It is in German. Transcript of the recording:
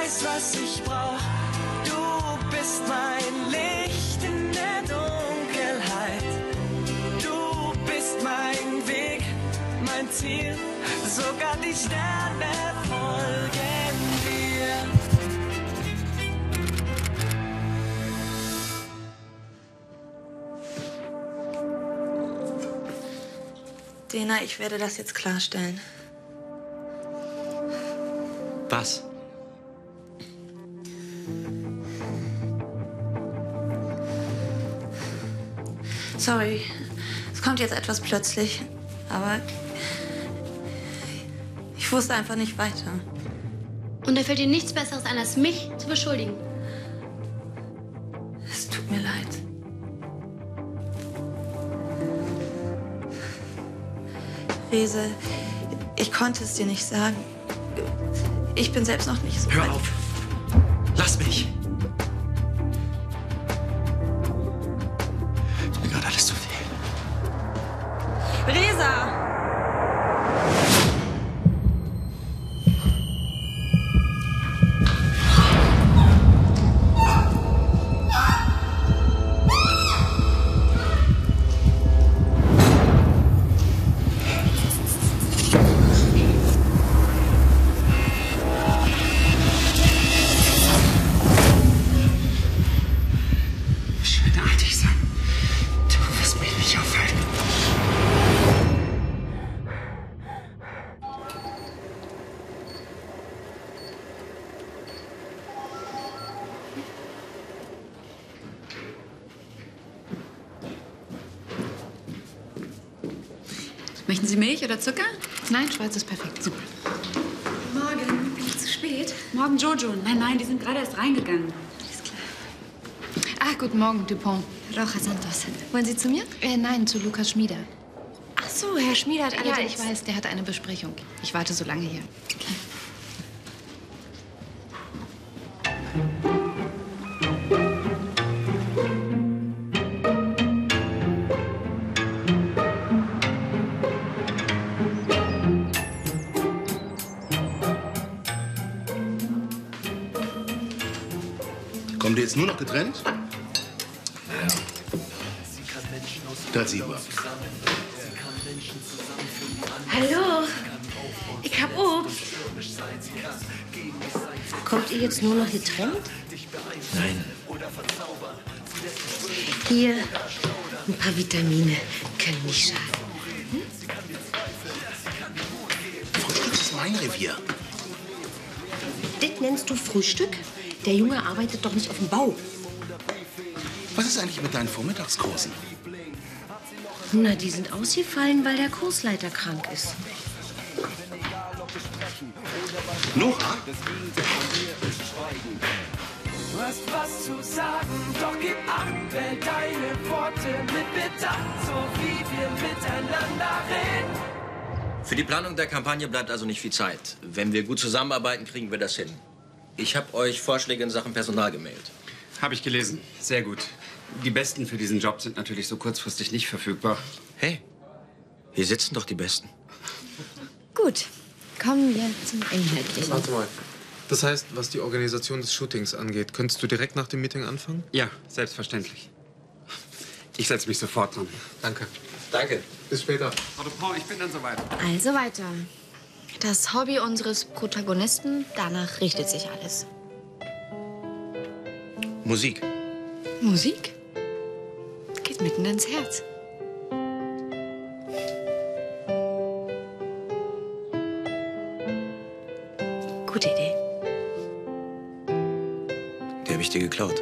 weißt, was ich brauch. Du bist mein Licht in der Dunkelheit. Du bist mein Weg, mein Ziel. Sogar die Sterne folgen dir. Dena, ich werde das jetzt klarstellen. Was? Sorry, es kommt jetzt etwas plötzlich, aber ich wusste einfach nicht weiter. Und da fällt dir nichts Besseres ein, als mich zu beschuldigen. Es tut mir leid. Rese, ich konnte es dir nicht sagen. Ich bin selbst noch nicht so Hör weit. auf. Lass mich. Möchten Sie Milch oder Zucker? Nein, schwarz ist perfekt. Super. Morgen, bin ich zu spät? Morgen Jojo. Nein, nein, die sind gerade erst reingegangen. Alles klar. Ah, guten Morgen, Dupont. Rocha Santos. Wollen Sie zu mir? Äh, nein, zu Lukas Schmieder. Ach so, Herr Schmieder hat Ja, allerdings... ich weiß, der hat eine Besprechung. Ich warte so lange hier. Kommt ihr jetzt nur noch getrennt? Das sieht man. Hallo, ich hab Obst. Kommt ihr jetzt nur noch getrennt? Nein. Hier, ein paar Vitamine können nicht schaden. Frühstück ist mein Revier. Das nennst du Frühstück? Der Junge arbeitet doch nicht auf dem Bau. Was ist eigentlich mit deinen Vormittagskursen? Na, die sind ausgefallen, weil der Kursleiter krank ist. Nora? Du hast was zu sagen, doch gib acht, wähl deine Worte mit Bedacht, so wie wir miteinander reden. Für die Planung der Kampagne bleibt also nicht viel Zeit. Wenn wir gut zusammenarbeiten, kriegen wir das hin. Ich habe euch Vorschläge in Sachen Personal gemailt. Habe ich gelesen. Sehr gut. Die Besten für diesen Job sind natürlich so kurzfristig nicht verfügbar. Hey, hier sitzen doch die Besten. Gut, kommen wir zum Inhaltlichen. Warte mal. Das heißt, was die Organisation des Shootings angeht, könntest du direkt nach dem Meeting anfangen? Ja, selbstverständlich. Ich setze mich sofort dran. Danke. Danke. Bis später. Frau Dupont, ich bin dann soweit. Also weiter. Das Hobby unseres Protagonisten, danach richtet sich alles. Musik. Musik? Geht mitten ins Herz. Gute Idee. Die habe ich dir geklaut.